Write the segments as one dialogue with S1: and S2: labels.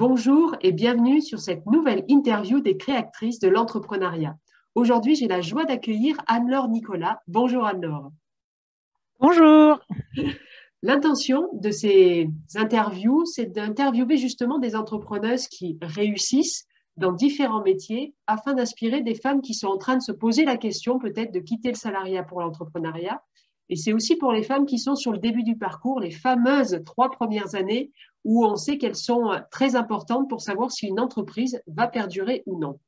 S1: Bonjour et bienvenue sur cette nouvelle interview des créatrices de l'entrepreneuriat. Aujourd'hui, j'ai la joie d'accueillir Anne-Laure Nicolas. Bonjour Anne-Laure.
S2: Bonjour.
S1: L'intention de ces interviews, c'est d'interviewer justement des entrepreneuses qui réussissent dans différents métiers afin d'inspirer des femmes qui sont en train de se poser la question peut-être de quitter le salariat pour l'entrepreneuriat. Et c'est aussi pour les femmes qui sont sur le début du parcours, les fameuses trois premières années où on sait qu'elles sont très importantes pour savoir si une entreprise va perdurer ou non.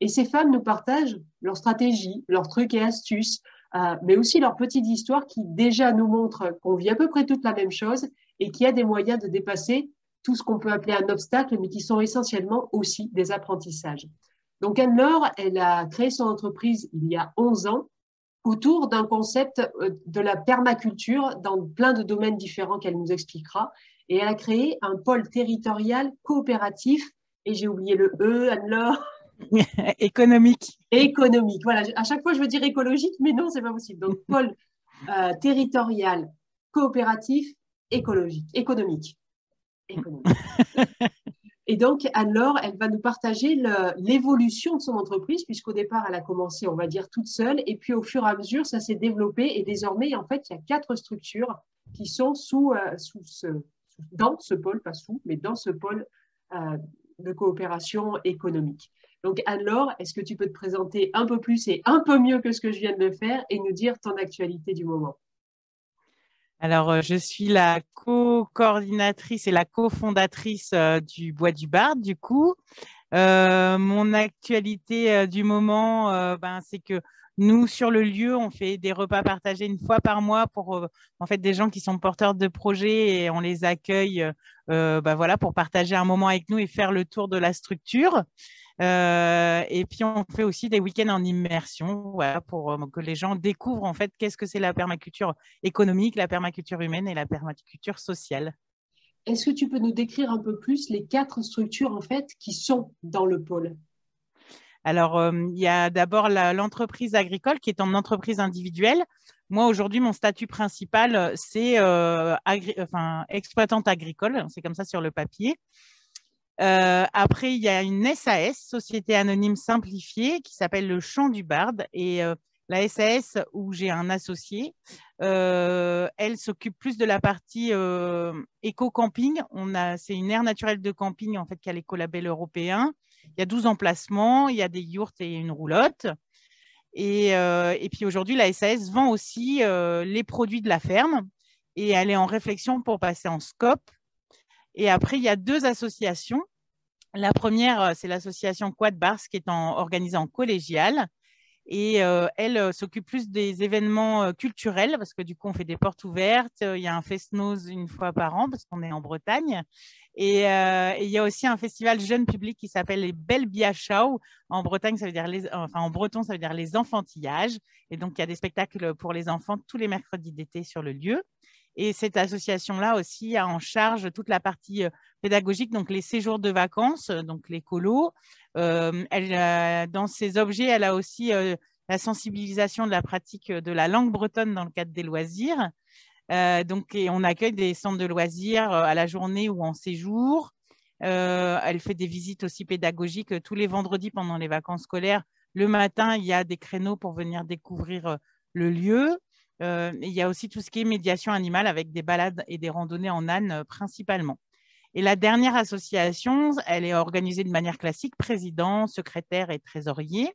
S1: Et ces femmes nous partagent leurs stratégies, leurs trucs et astuces, euh, mais aussi leurs petites histoires qui déjà nous montrent qu'on vit à peu près toute la même chose et qu'il y a des moyens de dépasser tout ce qu'on peut appeler un obstacle, mais qui sont essentiellement aussi des apprentissages. Donc Anne-Laure, elle a créé son entreprise il y a 11 ans autour d'un concept euh, de la permaculture dans plein de domaines différents qu'elle nous expliquera et elle a créé un pôle territorial coopératif, et j'ai oublié le E, Anne-Laure.
S2: économique.
S1: Économique, voilà. À chaque fois, je veux dire écologique, mais non, c'est pas possible. Donc, pôle euh, territorial, coopératif, écologique, économique. économique. Et donc, Anne-Laure, elle va nous partager l'évolution de son entreprise, puisqu'au départ, elle a commencé, on va dire, toute seule. Et puis, au fur et à mesure, ça s'est développé. Et désormais, en fait, il y a quatre structures qui sont sous, euh, dans ce pôle, pas sous, mais dans ce pôle euh, de coopération économique. Donc, alors, est-ce que tu peux te présenter un peu plus et un peu mieux que ce que je viens de le faire et nous dire ton actualité du moment?
S2: Alors, euh, je suis la co-coordinatrice et la cofondatrice euh, du Bois du Bard, du coup. mon actualité du moment, ben, c'est que nous, sur le lieu, on fait des repas partagés une fois par mois pour euh, en fait des gens qui sont porteurs de projets et on les accueille euh, bah, voilà, pour partager un moment avec nous et faire le tour de la structure. Euh, et puis on fait aussi des week-ends en immersion voilà, pour que les gens découvrent en fait qu'est-ce que c'est la permaculture économique, la permaculture humaine et la permaculture sociale.
S1: Est-ce que tu peux nous décrire un peu plus les quatre structures en fait qui sont dans le pôle?
S2: Alors, euh, il y a d'abord l'entreprise agricole qui est en entreprise individuelle. Moi, aujourd'hui, mon statut principal, euh, c'est euh, exploitante agricole. C'est comme ça sur le papier. Après, il y a une SAS, Société Anonyme Simplifiée, qui s'appelle le Champ du Barde. Et la SAS, où j'ai un associé, elle s'occupe plus de la partie éco-camping. C'est une aire naturelle de camping en fait, qui a l'écolabel européen. Il y a 12 emplacements, il y a des yurts et une roulotte. Et, euh, puis aujourd'hui, la SAS vend aussi euh, les produits de la ferme et elle est en réflexion pour passer en scope. Et après, il y a deux associations. La première, euh, c'est l'association Quad Bars qui est organisée en collégial. Et elle s'occupe plus des événements culturels parce que du coup, on fait des portes ouvertes. Il y a un fest-nose une fois par an parce qu'on est en Bretagne. Euh, et, il y a aussi un festival jeune public qui s'appelle les Belles Biachau. En Bretagne, ça veut dire les, en breton, ça veut dire les enfantillages. Et donc, il y a des spectacles pour les enfants tous les mercredis d'été sur le lieu. Et cette association-là aussi a en charge toute la partie euh, pédagogique, donc les séjours de vacances, donc les colos. Euh, dans ses objets, elle a aussi la sensibilisation de la pratique de la langue bretonne dans le cadre des loisirs. Euh, donc, on accueille des centres de loisirs euh, à la journée ou en séjour. Euh, elle fait des visites aussi pédagogiques tous les vendredis pendant les vacances scolaires. Le matin, il y a des créneaux pour venir découvrir le lieu. Il y a aussi tout ce qui est médiation animale avec des balades et des randonnées en âne principalement. Et la dernière association, elle est organisée de manière classique, président, secrétaire et trésorier.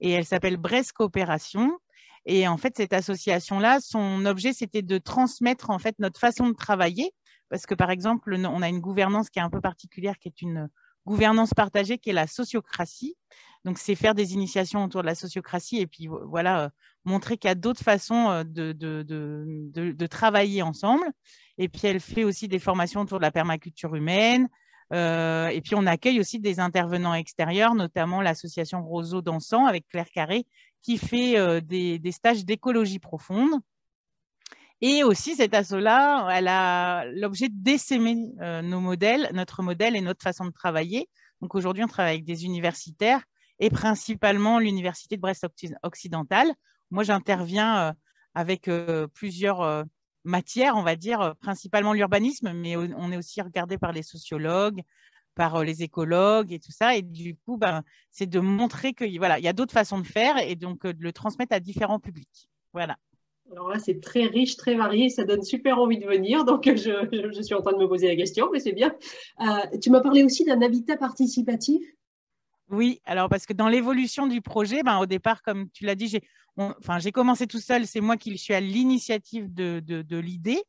S2: Et elle s'appelle Brest Coopération. Et en fait, cette association-là, son objet, c'était de transmettre en fait notre façon de travailler. Parce que, par exemple, on a une gouvernance qui est un peu particulière, qui est une gouvernance partagée, qui est la sociocratie. Donc, c'est faire des initiations autour de la sociocratie et puis voilà, euh, montrer qu'il y a d'autres façons euh, de, travailler ensemble. Et puis, elle fait aussi des formations autour de la permaculture humaine. Euh, et puis, on accueille aussi des intervenants extérieurs, notamment l'association Roseau Dansant avec Claire Carré, qui fait des, stages d'écologie profonde. Et aussi, cet asso-là, elle a l'objet d'essaimer euh, nos modèles, notre modèle et notre façon de travailler. Donc aujourd'hui, on travaille avec des universitaires et principalement l'Université de Brest occidentale. Moi, j'interviens euh, avec plusieurs matières, on va dire, principalement l'urbanisme, mais on est aussi regardé par les sociologues, par les écologues et tout ça. Et du coup, ben, c'est de montrer qu'il voilà, y a d'autres façons de faire et donc de le transmettre à différents publics. Voilà.
S1: Alors là, c'est très riche, très varié, ça donne super envie de venir. Donc, je, suis en train de me poser la question, mais c'est bien. tu m'as parlé aussi d'un habitat participatif?
S2: Oui, alors parce que dans l'évolution du projet, ben, au départ, comme tu l'as dit, j'ai enfin, commencé tout seul, c'est moi qui suis à l'initiative de, l'idée.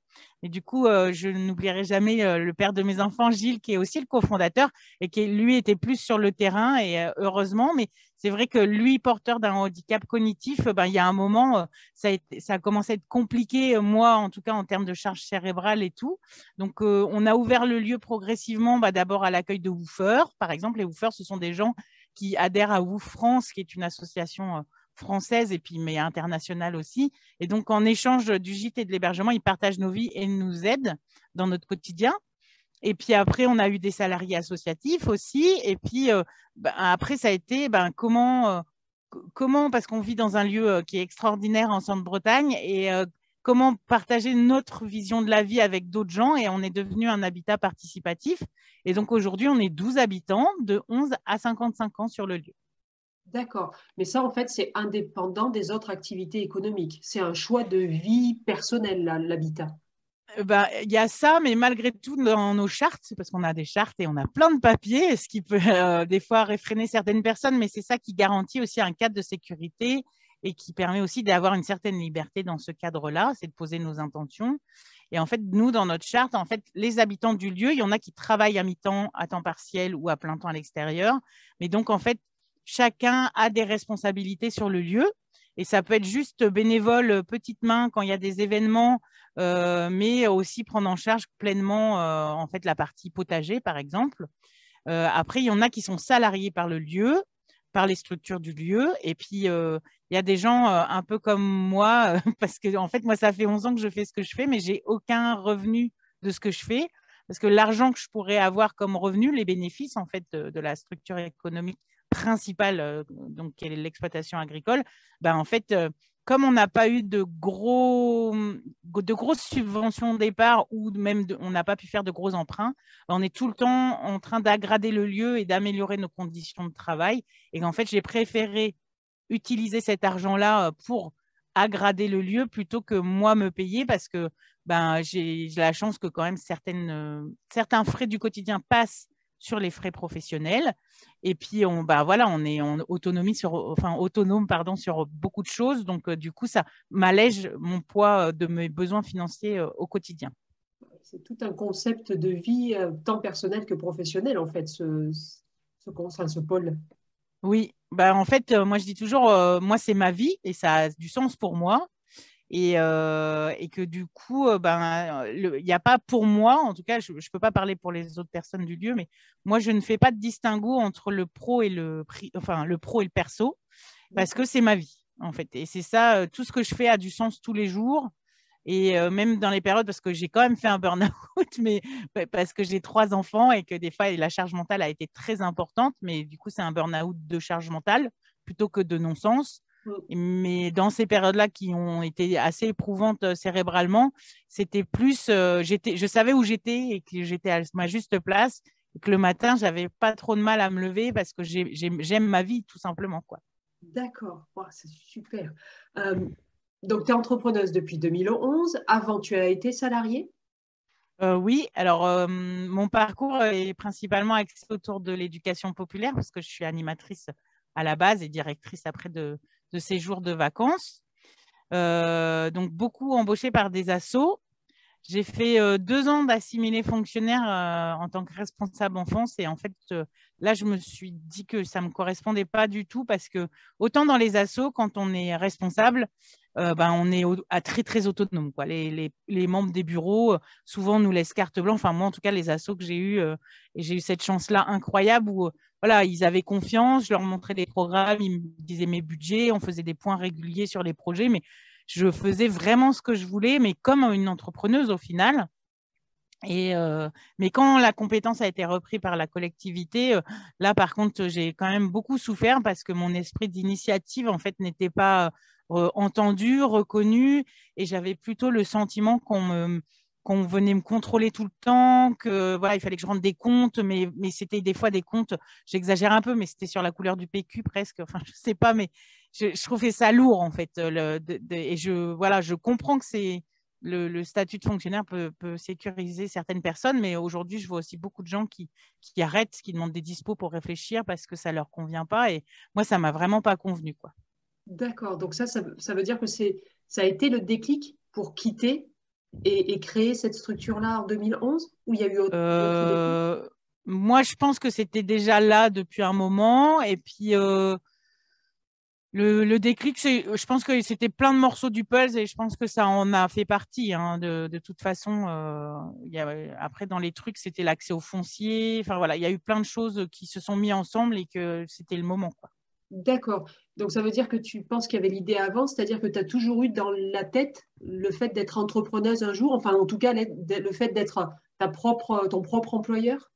S2: Et du coup, euh, je n'oublierai jamais euh, le père de mes enfants, Gilles, qui est aussi le cofondateur et qui, lui, était plus sur le terrain, et euh, heureusement. Mais c'est vrai que lui, porteur d'un handicap cognitif, ben, il y a un moment, ça a, ça a commencé à être compliqué, moi, en tout cas, en termes de charge cérébrale et tout. Donc, on a ouvert le lieu progressivement, ben, d'abord à l'accueil de woofers. Par exemple, les woofers, ce sont des gens qui adhèrent à Woof France, qui est une association française et puis mais internationale aussi. Et donc en échange du gîte et de l'hébergement, ils partagent nos vies et nous aident dans notre quotidien. Et puis après, on a eu des salariés associatifs aussi. Et puis ben, après, ça a été ben, comment, comment, parce qu'on vit dans un lieu qui est extraordinaire en Centre-Bretagne, et comment partager notre vision de la vie avec d'autres gens. Et on est devenu un habitat participatif. Et donc aujourd'hui, on est 12 habitants de 11 à 55 ans sur le lieu.
S1: D'accord. Mais ça, en fait, c'est indépendant des autres activités économiques. C'est un choix de vie personnelle, l'habitat.
S2: Euh, bah, il y a ça, mais malgré tout, dans nos chartes, parce qu'on a des chartes et on a plein de papiers, ce qui peut euh, des fois réfréner certaines personnes, mais c'est ça qui garantit aussi un cadre de sécurité et qui permet aussi d'avoir une certaine liberté dans ce cadre-là, c'est de poser nos intentions. Et en fait, nous, dans notre charte, en fait, les habitants du lieu, il y en a qui travaillent à mi-temps, à temps partiel ou à plein temps à l'extérieur. Mais donc, en fait, chacun a des responsabilités sur le lieu. Et ça peut être juste bénévole, euh, petite main quand il y a des événements, euh, mais aussi prendre en charge pleinement euh, en fait la partie potager, par exemple. après, il y en a qui sont salariés par le lieu, par les structures du lieu. Et puis, il y a des gens un peu comme moi, parce que en fait, moi, ça fait 11 ans que je fais ce que je fais, mais j'ai aucun revenu de ce que je fais. Parce que l'argent que je pourrais avoir comme revenu, les bénéfices en fait de la structure économique principale, euh, donc qui est l'exploitation agricole, ben, en fait, euh, comme on n'a pas eu de, gros, de grosses subventions au départ ou même on n'a pas pu faire de gros emprunts, ben, on est tout le temps en train d'aggrader le lieu et d'améliorer nos conditions de travail. Et en fait, j'ai préféré utiliser cet argent-là euh, pour aggrader le lieu plutôt que moi me payer parce que ben, j'ai la chance que quand même certaines, certains frais du quotidien passent sur les frais professionnels. Et puis, on, bah, voilà, on est en autonomie sur, enfin, autonome pardon, sur beaucoup de choses. Donc, euh, du coup, ça m'allège mon poids euh, de mes besoins financiers euh, au quotidien.
S1: C'est tout un concept de vie, tant personnel que professionnel, en fait, ce, ce, ce pôle.
S2: Oui, bah, en fait, moi, je dis toujours, moi, c'est ma vie et ça a du sens pour moi. Euh, et, que du coup, euh, ben, il n'y a pas pour moi, en tout cas, je ne peux pas parler pour les autres personnes du lieu, mais moi, je ne fais pas de distinguo entre le pro et le, enfin, le pro et le perso, parce que c'est ma vie, en fait. Et c'est ça, euh, tout ce que je fais a du sens tous les jours. Et même dans les périodes, parce que j'ai quand même fait un burn-out, mais parce que j'ai trois enfants et que des fois, la charge mentale a été très importante, mais du coup, c'est un burn-out de charge mentale plutôt que de non-sens. Mm. Mais dans ces périodes-là qui ont été assez éprouvantes euh, cérébralement, c'était plus, euh, j'étais, je savais où j'étais et que j'étais à ma juste place et que le matin, j'avais pas trop de mal à me lever parce que j'aime ma vie tout simplement. quoi.
S1: D'accord, c'est super. Euh, donc, tu es entrepreneuse depuis 2011. Avant, tu as été salariée?
S2: Oui, alors mon parcours est principalement axé autour de l'éducation populaire parce que je suis animatrice à la base et directrice après de, de séjours de vacances. Euh, donc, beaucoup embauchés par des assos. J'ai fait euh, deux ans d'assimilé fonctionnaire euh, en tant que responsable enfance et en fait, là, je me suis dit que ça ne me correspondait pas du tout parce que autant dans les assos, quand on est responsable, ben, on est à très, très autonome. Quoi. Les, les, membres des bureaux, souvent, nous laissent carte blanche. Enfin, moi, en tout cas, les assos que j'ai eu, et j'ai eu cette chance-là incroyable où voilà, ils avaient confiance, je leur montrais des programmes, ils me disaient mes budgets, on faisait des points réguliers sur les projets, mais je faisais vraiment ce que je voulais, mais comme une entrepreneuse au final. Et euh, mais quand la compétence a été reprise par la collectivité, euh, là par contre j'ai quand même beaucoup souffert parce que mon esprit d'initiative en fait n'était pas euh, entendu, reconnu, et j'avais plutôt le sentiment qu'on qu'on venait me contrôler tout le temps, que voilà, il fallait que je rende des comptes, mais, mais c'était des fois des comptes, j'exagère un peu, mais c'était sur la couleur du PQ presque. Enfin, je sais pas, mais je, je trouvais ça lourd en fait. Et je voilà, je comprends que c'est le, statut de fonctionnaire peut, sécuriser certaines personnes, mais aujourd'hui, je vois aussi beaucoup de gens qui, qui, arrêtent, qui demandent des dispos pour réfléchir parce que ça leur convient pas. Et moi, ça m'a vraiment pas convenu, quoi.
S1: D'accord. Donc ça, ça, veut dire que c'est ça a été le déclic pour quitter et, créer cette structure-là en 2011 ou il y a eu autre,
S2: euh, Moi, je pense que c'était déjà là depuis un moment. Et puis, euh, le, déclic, je pense que c'était plein de morceaux du puzzle et je pense que ça en a fait partie. Hein, de, toute façon, euh, après, dans les trucs, c'était l'accès au foncier. Enfin, voilà, il y a eu plein de choses qui se sont mises ensemble et que c'était le moment.
S1: D'accord. Donc, ça veut dire que tu penses qu'il y avait l'idée avant, c'est-à-dire que tu as toujours eu dans la tête le fait d'être entrepreneuse un jour, enfin, en tout cas, le fait d'être ta propre, ton propre employeur?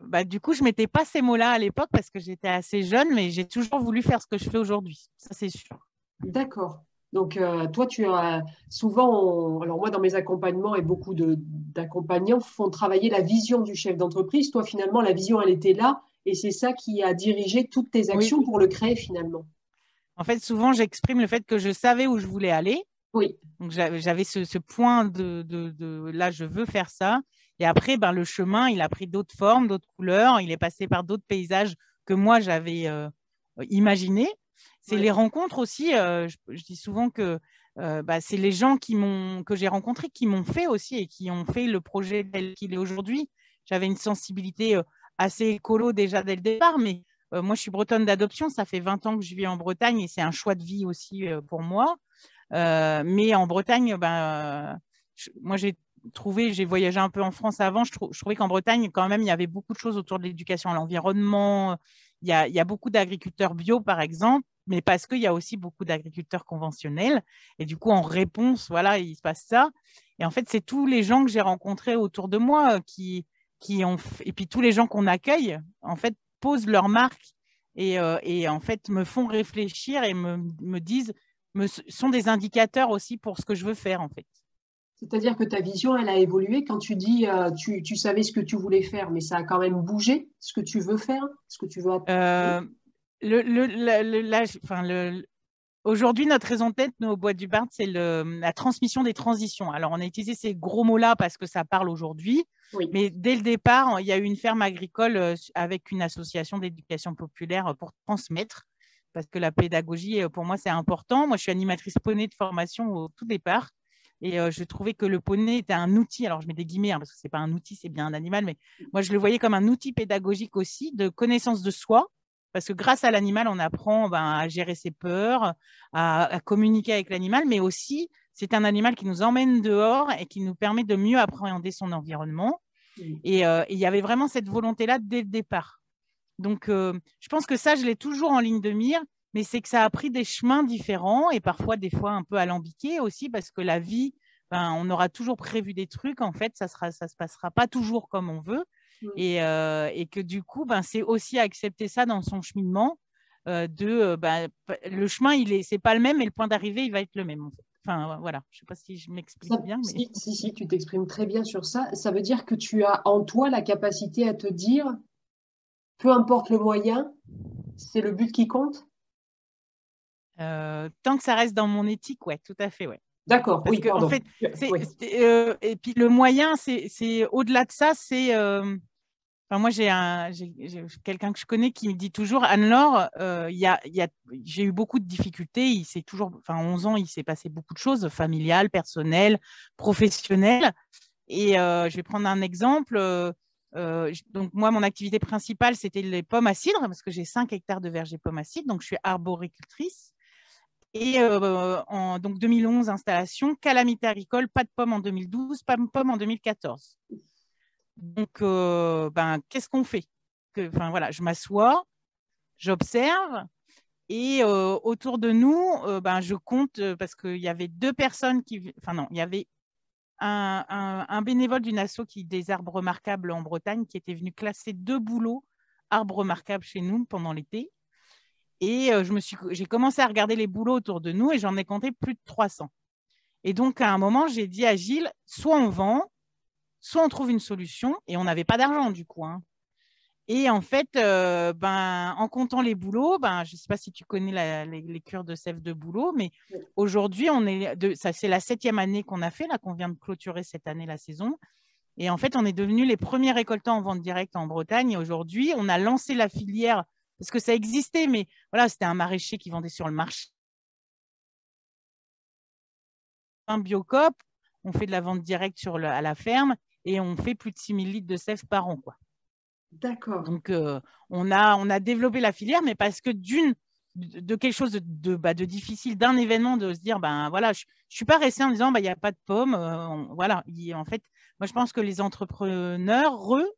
S2: Bah, du coup, je ne mettais pas ces mots-là à l'époque parce que j'étais assez jeune, mais j'ai toujours voulu faire ce que je fais aujourd'hui. Ça, c'est sûr.
S1: D'accord. Donc, euh, toi, tu as souvent, alors moi, dans mes accompagnements, et beaucoup d'accompagnants font travailler la vision du chef d'entreprise. Toi, finalement, la vision, elle était là, et c'est ça qui a dirigé toutes tes actions pour le créer, finalement.
S2: En fait, souvent, j'exprime le fait que je savais où je voulais aller.
S1: Oui.
S2: Donc, j'avais ce, point de, de, là, je veux faire ça. Et après, ben, le chemin, il a pris d'autres formes, d'autres couleurs. Il est passé par d'autres paysages que moi, j'avais euh, imaginés. C'est les rencontres aussi. Euh, je, dis souvent que euh, bah, c'est les gens qui que j'ai rencontrés qui m'ont fait aussi et qui ont fait le projet tel qu'il est aujourd'hui. J'avais une sensibilité assez écolo déjà dès le départ, mais moi, je suis bretonne d'adoption. Ça fait 20 ans que je vis en Bretagne et c'est un choix de vie aussi pour moi. mais en Bretagne, ben, moi, j'ai trouvé, j'ai voyagé un peu en France avant, je, trouvais qu'en Bretagne, quand même, il y avait beaucoup de choses autour de l'éducation à l'environnement. Il y a, beaucoup d'agriculteurs bio, par exemple, mais parce qu'il y a aussi beaucoup d'agriculteurs conventionnels. Et du coup, en réponse, voilà, il se passe ça. Et en fait, c'est tous les gens que j'ai rencontrés autour de moi qui, qui ont, et puis tous les gens qu'on accueille, en fait, posent leur marque et, euh, et, en fait me font réfléchir et me, me disent, me, sont des indicateurs aussi pour ce que je veux faire, en fait.
S1: C'est-à-dire que ta vision, elle a évolué. Quand tu dis, euh, tu, tu, savais ce que tu voulais faire, mais ça a quand même bougé, ce que tu veux faire, ce que tu veux
S2: euh, le, le, Aujourd'hui, notre raison de tête, nous, au Bois du Bard, c'est la transmission des transitions. Alors, on a utilisé ces gros mots-là parce que ça parle aujourd'hui. Mais dès le départ, il y a eu une ferme agricole euh, avec une association d'éducation populaire pour transmettre, parce que la pédagogie, pour moi, c'est important. Moi, je suis animatrice poney de formation au tout départ. Et je trouvais que le poney était un outil, alors je mets des guillemets, hein, parce que ce n'est pas un outil, c'est bien un animal, mais moi je le voyais comme un outil pédagogique aussi de connaissance de soi, parce que grâce à l'animal, on apprend ben, à gérer ses peurs, à, communiquer avec l'animal, mais aussi c'est un animal qui nous emmène dehors et qui nous permet de mieux appréhender son environnement. Et il y avait vraiment cette volonté-là dès le départ. Donc, je pense que ça, je l'ai toujours en ligne de mire mais c'est que ça a pris des chemins différents et parfois des fois un peu alambiqués aussi parce que la vie, ben, on aura toujours prévu des trucs, en fait, ça ne ça se passera pas toujours comme on veut. Et, euh, et, que du coup, ben, c'est aussi accepter ça dans son cheminement. Euh, de euh, ben, le chemin, il est, c'est pas le même, mais le point d'arrivée, il va être le même. Enfin, voilà, je sais pas si je m'explique bien.
S1: Mais... Si, si, tu t'exprimes très bien sur ça. Ça veut dire que tu as en toi la capacité à te dire, peu importe le moyen, c'est le but qui compte?
S2: Euh, tant que ça reste dans mon éthique, ouais, tout à fait, ouais.
S1: D'accord, oui,
S2: En fait, euh, et puis le moyen, c'est au-delà de ça, c'est. Euh, enfin, moi, j'ai quelqu'un que je connais qui me dit toujours, Anne-Laure, a, y a, j'ai eu beaucoup de difficultés. Il s'est toujours, enfin, 11 ans, il s'est passé beaucoup de choses, familiales, personnelles, professionnelles. Et je vais prendre un exemple. donc moi, mon activité principale, c'était les pommes à cidre, parce que j'ai 5 hectares de vergers pommes à cidre, donc je suis arboricultrice. Et euh, en donc 2011, installation, calamité agricole, pas de pommes en 2012, pas de pommes en 2014. Donc, euh, ben, qu'est-ce qu'on fait? Voilà, je m'assois, j'observe, et euh, autour de nous, ben, je compte parce qu'il y avait deux personnes qui, enfin non, il y avait un, bénévole d'une asso qui des arbres remarquables en Bretagne qui était venu classer deux boulots arbres remarquables chez nous pendant l'été. Et euh, j'ai commencé à regarder les boulots autour de nous et j'en ai compté plus de 300. Et donc, à un moment, j'ai dit à Gilles, soit on vend, soit on trouve une solution. Et on n'avait pas d'argent, du coup. Hein. Et en fait, euh, ben, en comptant les boulots, ben, je ne sais pas si tu connais les, cures de sève de boulot, mais aujourd'hui, on est ça, c'est la septième année qu'on a fait, là, qu'on vient de clôturer cette année la saison. Et en fait, on est devenus les premiers récoltants en vente directe en Bretagne. Et aujourd'hui, on a lancé la filière parce que ça existait, mais voilà, c'était un maraîcher qui vendait sur le marché. Un biocop, on fait de la vente directe sur à la ferme et on fait plus de 6000 litres de sève par an. Quoi.
S1: D'accord.
S2: Donc, euh, on, a, on a développé la filière, mais parce que d'une, de, quelque chose de, de, bah, de difficile, d'un événement, de se dire, ben voilà, je ne suis pas resté en disant, bah, il n'y a pas de pommes. Euh, voilà, en fait, moi, je pense que les entrepreneurs, eux,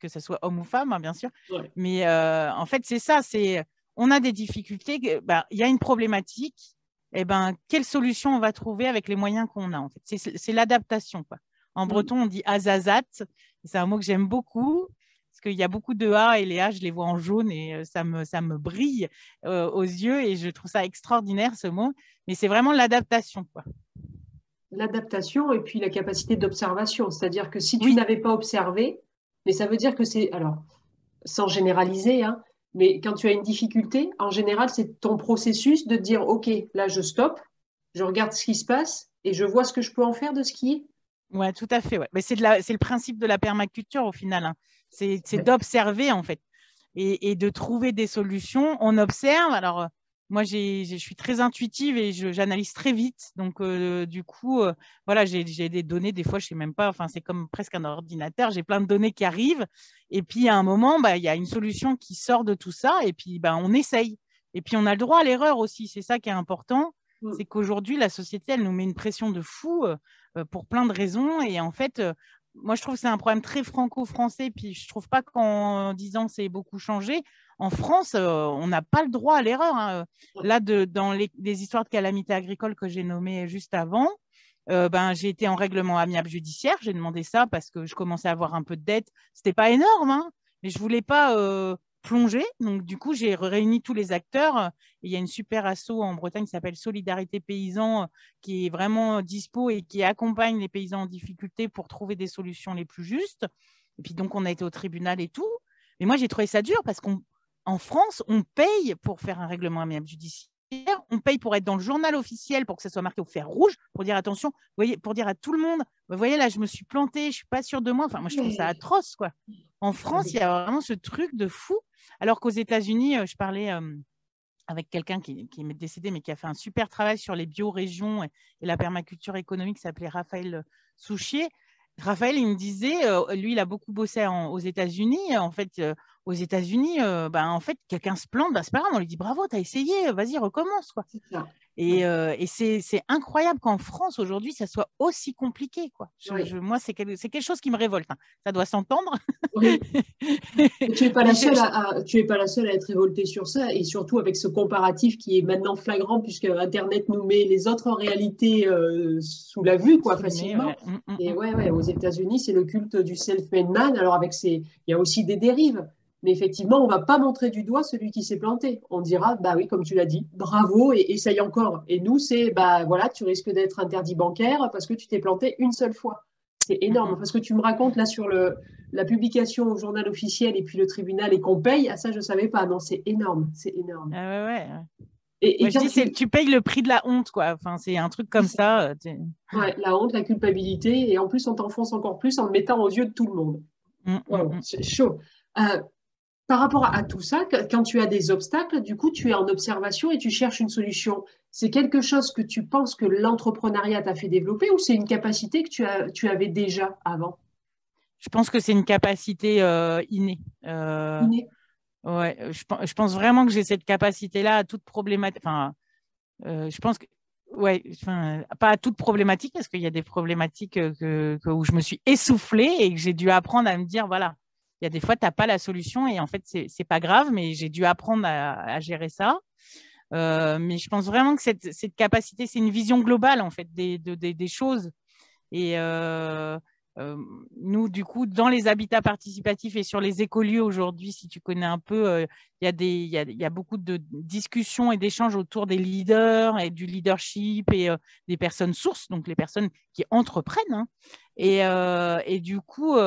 S2: que, ce soit homme ou femme, hein, bien sûr, mais euh, en fait, c'est ça, c'est on a des difficultés, bah, il y a une problématique, et eh ben, quelle solution on va trouver avec les moyens qu'on a, en fait. C'est l'adaptation, En mmh. breton, on dit azazat, c'est un mot que j'aime beaucoup parce qu'il y a beaucoup de A et les A, je les vois en jaune et euh, ça me, ça me brille euh, aux yeux et je trouve ça extraordinaire ce mot. Mais c'est vraiment l'adaptation.
S1: L'adaptation et puis la capacité d'observation. C'est-à-dire que si tu n'avais pas observé, mais ça veut dire que c'est, alors, sans généraliser, hein, mais quand tu as une difficulté, en général, c'est ton processus de dire, OK, là, je stoppe, je regarde ce qui se passe et je vois ce que je peux en faire de ce qui est.
S2: Oui, tout à fait. Ouais. Mais c'est, le principe de la permaculture au final. Hein. C'est, d'observer en fait et, de trouver des solutions. On observe. Alors, euh, moi, je suis très intuitive et j'analyse très vite. Donc, euh, du coup, euh, voilà, j'ai, des données. Des fois, je ne sais même pas. Enfin, c'est comme presque un ordinateur. J'ai plein de données qui arrivent. Et puis, à un moment, bah, il y a une solution qui sort de tout ça. Et puis, bah, on essaye. Et puis, on a le droit à l'erreur aussi. C'est ça qui est important. Mmh. C'est qu'aujourd'hui, la société, elle nous met une pression de fou. Euh, pour plein de raisons. Et en fait, euh, moi, je trouve que c'est un problème très franco-français. Puis je trouve pas qu'en 10 ans, c'est beaucoup changé. En France, euh, on n'a pas le droit à l'erreur. Hein. Là, de, dans les, histoires de calamité agricole que j'ai nommées juste avant, ben, j'ai été en règlement amiable judiciaire. J'ai demandé ça parce que je commençais à avoir un peu de dette. C'était pas énorme, hein, mais je voulais pas plongé. Donc, du coup, j'ai réuni tous les acteurs. il y a une super asso en Bretagne qui s'appelle Solidarité Paysans, qui est vraiment dispo et qui accompagne les paysans en difficulté pour trouver des solutions les plus justes. Et puis, donc, on a été au tribunal et tout. Mais moi, j'ai trouvé ça dur parce qu'en France, on paye pour faire un règlement amiable judiciaire. On paye pour être dans le journal officiel pour que ça soit marqué au fer rouge, pour dire attention, voyez, pour dire à tout le monde, vous voyez là, je me suis plantée, je suis pas sûre de moi. Enfin, moi, je trouve ça atroce, quoi. En France, il y a vraiment ce truc de fou. Alors qu'aux États-Unis, euh, je parlais euh, avec quelqu'un qui, qui est décédé, mais qui a fait un super travail sur les biorégions et, et la permaculture économique, s'appelait Raphaël Souchier. Raphaël, il me disait, euh, lui, il a beaucoup bossé aux États-Unis. En fait, aux États-Unis, ben, en fait, quelqu'un se plante, ben, c'est pas grave, on lui dit bravo, tu as essayé, vas-y, recommence. Quoi. Et, euh, et c'est incroyable qu'en France, aujourd'hui, ça soit aussi compliqué. Quoi. moi, c'est quelque chose qui me révolte. Hein. Ça doit s'entendre.
S1: Oui. tu n'es pas, la seule à, tu es pas la seule à être révoltée sur ça, et surtout avec ce comparatif qui est maintenant flagrant, puisque Internet nous met les autres réalités euh, sous la vue, quoi, facilement. Mm, mm, et mm. ouais, ouais, aux États-Unis, c'est le culte du self-made man. Alors, avec ces... il y a aussi des dérives. Mais effectivement, on ne va pas montrer du doigt celui qui s'est planté. On dira, bah oui, comme tu l'as dit, bravo et essaye encore. Et nous, c'est, bah voilà, tu risques d'être interdit bancaire parce que tu t'es planté une seule fois. C'est énorme. Parce que tu me racontes là sur le, la publication au journal officiel et puis le tribunal et qu'on paye, ah ça, je ne savais pas. Non, c'est énorme. C'est énorme.
S2: Ah ouais, ouais. Et, je dis, tu... tu... payes le prix de la honte, quoi. Enfin, c'est un truc comme ça.
S1: Ouais, la honte, la culpabilité, et en plus, on t'enfonce encore plus en le mettant aux yeux de tout le monde. Mm, mm, c'est chaud. Euh, par rapport à, tout ça, quand tu as des obstacles, du coup, tu es en observation et tu cherches une solution. C'est quelque chose que tu penses que l'entrepreneuriat t'a fait développer ou c'est une capacité que tu, as, tu avais déjà avant?
S2: Je pense que c'est une capacité euh, innée. Euh, innée Ouais, je, pense vraiment que j'ai cette capacité-là à toute problématique. Enfin, euh, je pense que ouais, enfin, pas à toute problématique, parce qu'il y a des problématiques que, où je me suis essoufflée et que j'ai dû apprendre à me dire, voilà, il y a des fois, tu n'as pas la solution et en fait, ce n'est pas grave, mais j'ai dû apprendre à, gérer ça. Euh, mais je pense vraiment que cette, capacité, c'est une vision globale en fait des, choses. Et, euh, nous, du coup, dans les habitats participatifs et sur les écolieux aujourd'hui, si tu connais un peu, il y, a y, a, beaucoup de discussions et d'échanges autour des leaders et du leadership et des personnes sources, donc les personnes qui entreprennent. Hein. Et, du coup,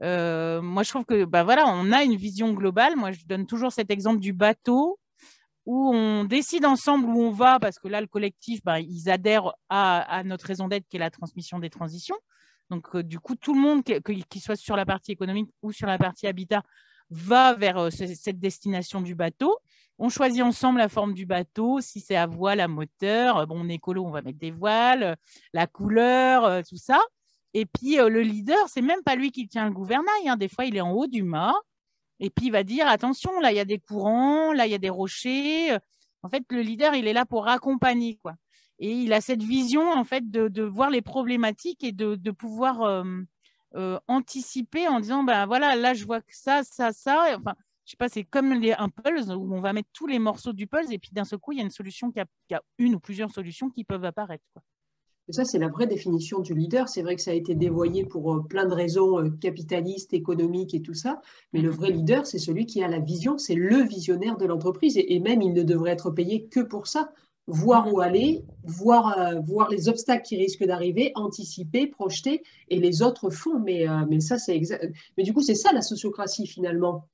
S2: moi, je trouve que bah, voilà, on a une vision globale. Moi, je donne toujours cet exemple du bateau où on décide ensemble où on va, parce que là, le collectif, bah, ils adhèrent à, notre raison d'être qui est la transmission des transitions. Donc, euh, du coup, tout le monde, qu'il soit sur la partie économique ou sur la partie habitat, va vers euh, cette destination du bateau. On choisit ensemble la forme du bateau, si c'est à voile, à moteur. Euh, bon, on écolo, on va mettre des voiles, la couleur, tout ça. Et puis, le leader, c'est même pas lui qui tient le gouvernail. Hein. Des fois, il est en haut du mât. Et puis, il va dire, attention, là, il y a des courants, là, il y a des rochers. En fait, le leader, il est là pour accompagner. Quoi et il a cette vision en fait de, voir les problématiques et de, pouvoir euh, euh, anticiper en disant ben voilà là je vois que ça ça ça enfin je sais pas c'est comme les, un puzzle où on va mettre tous les morceaux du puzzle et puis d'un seul coup il y a une solution qui a, une ou plusieurs solutions qui peuvent apparaître quoi.
S1: Ça, c'est la vraie définition du leader. C'est vrai que ça a été dévoyé pour euh, plein de raisons capitalistes, économiques et tout ça. Mais le vrai leader, c'est celui qui a la vision, c'est le visionnaire de l'entreprise. et, même, il ne devrait être payé que pour ça voir où aller, voir, euh, voir les obstacles qui risquent d'arriver, anticiper, projeter, et les autres font. Mais, euh, mais ça, c'est Mais du coup, c'est ça la sociocratie finalement.